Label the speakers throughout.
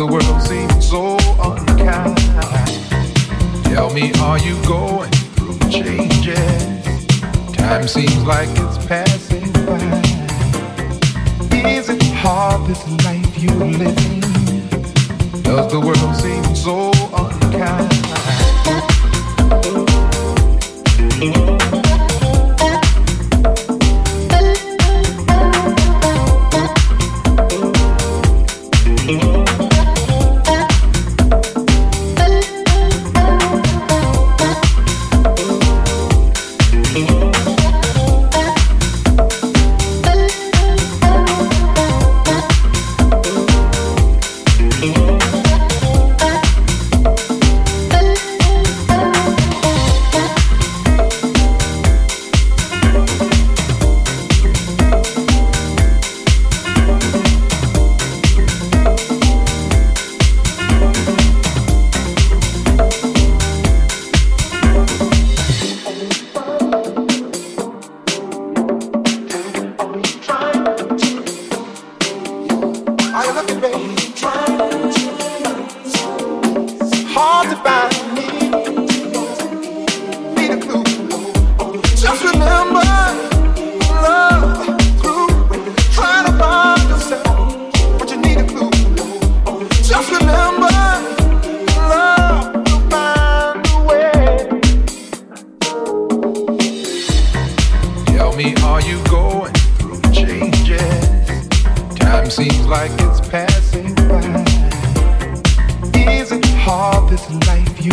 Speaker 1: the world seem so unkind? Tell me, are you going through changes? Time seems like it's passing by. Is it hard this life you're living? Does the world seem so unkind? this life you?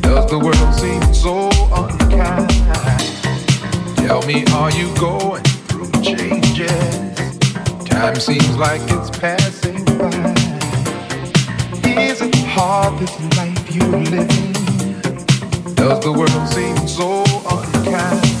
Speaker 1: Does the world seem so unkind? Tell me, are you going through changes? Time seems like it's passing by. Is it hard this life you live in? Does the world seem so unkind?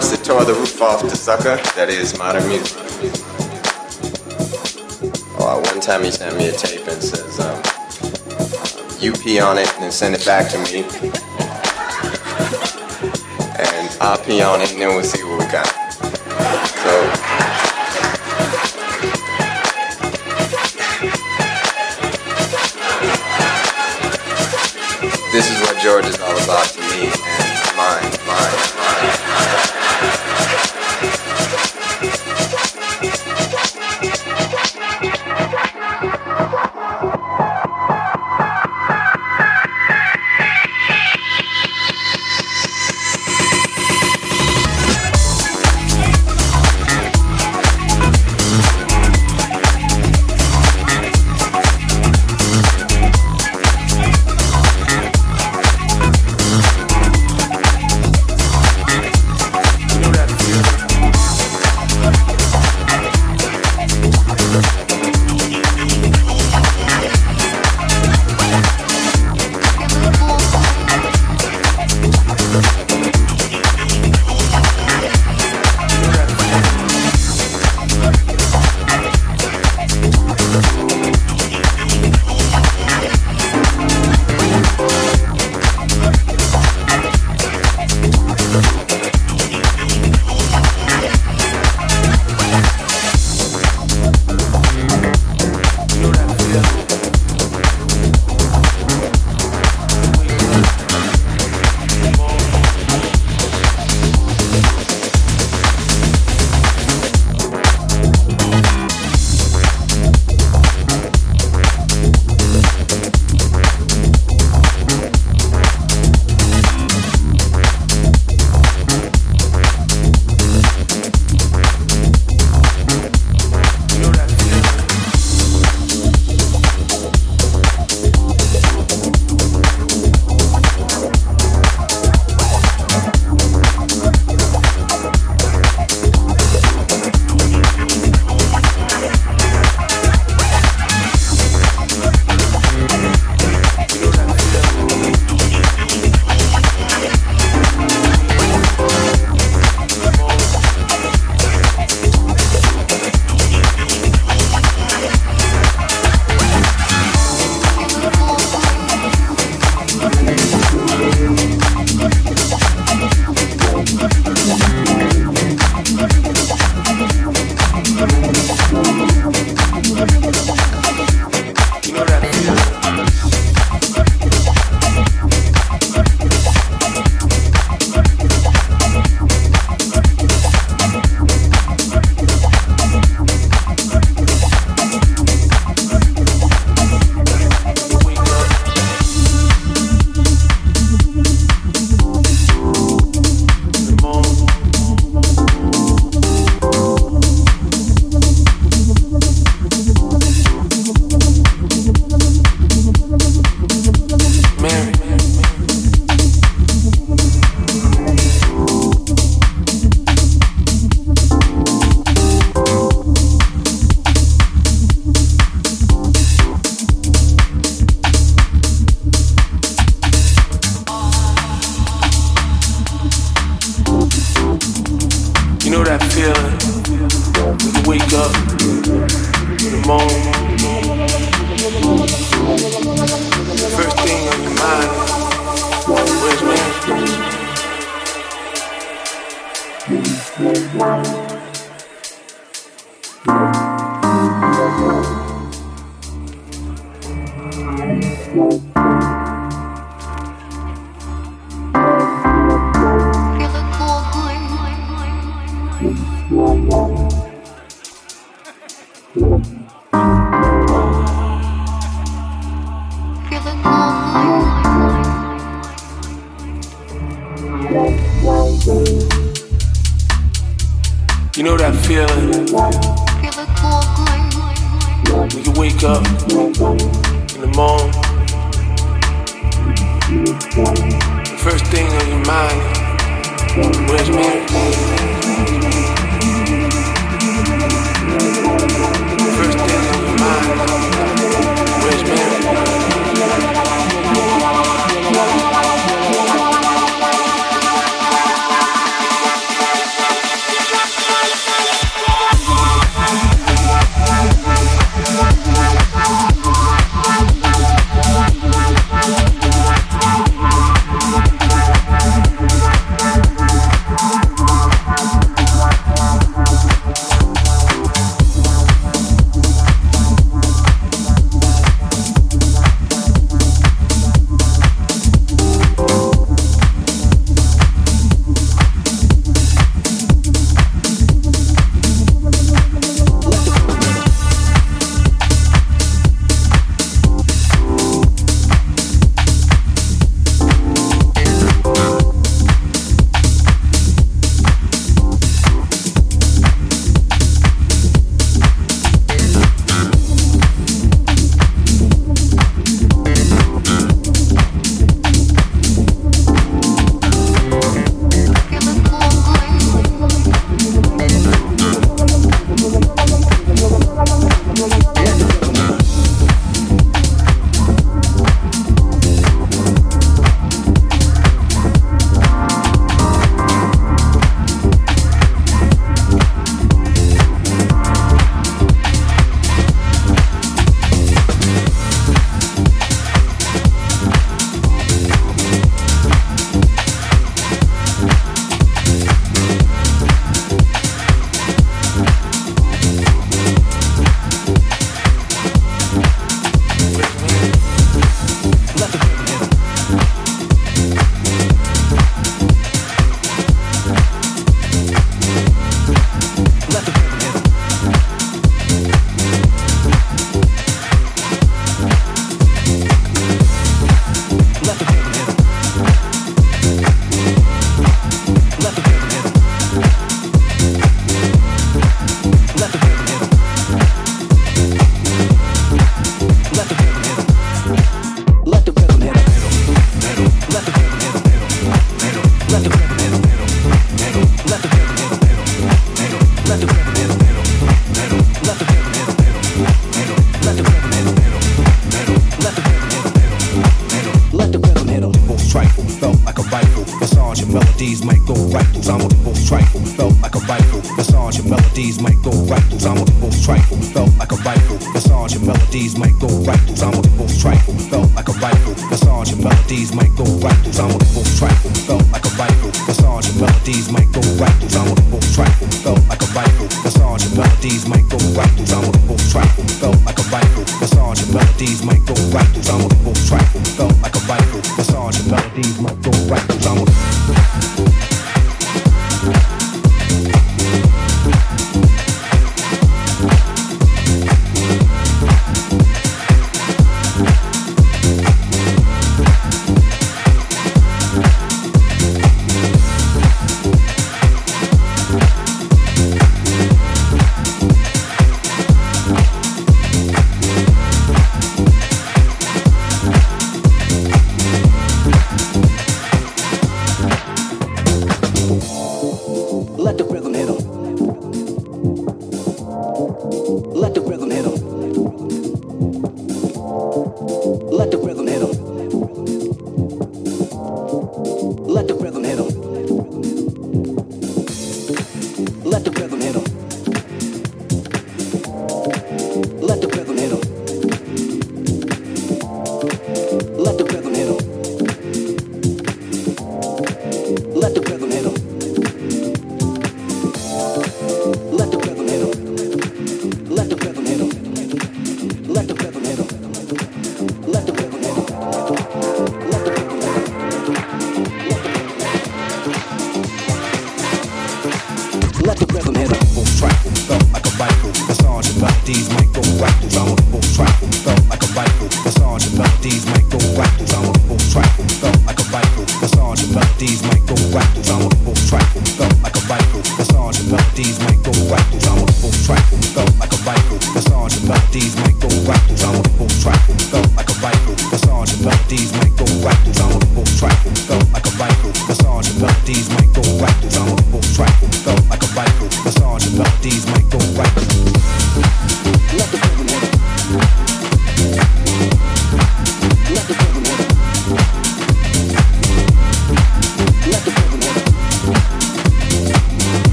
Speaker 2: The roof off the sucker that is modern music. Oh, one time he sent me a tape and says, um, you pee on it and send it back to me. And I'll pee on it and then we'll see what we got. So this is what George is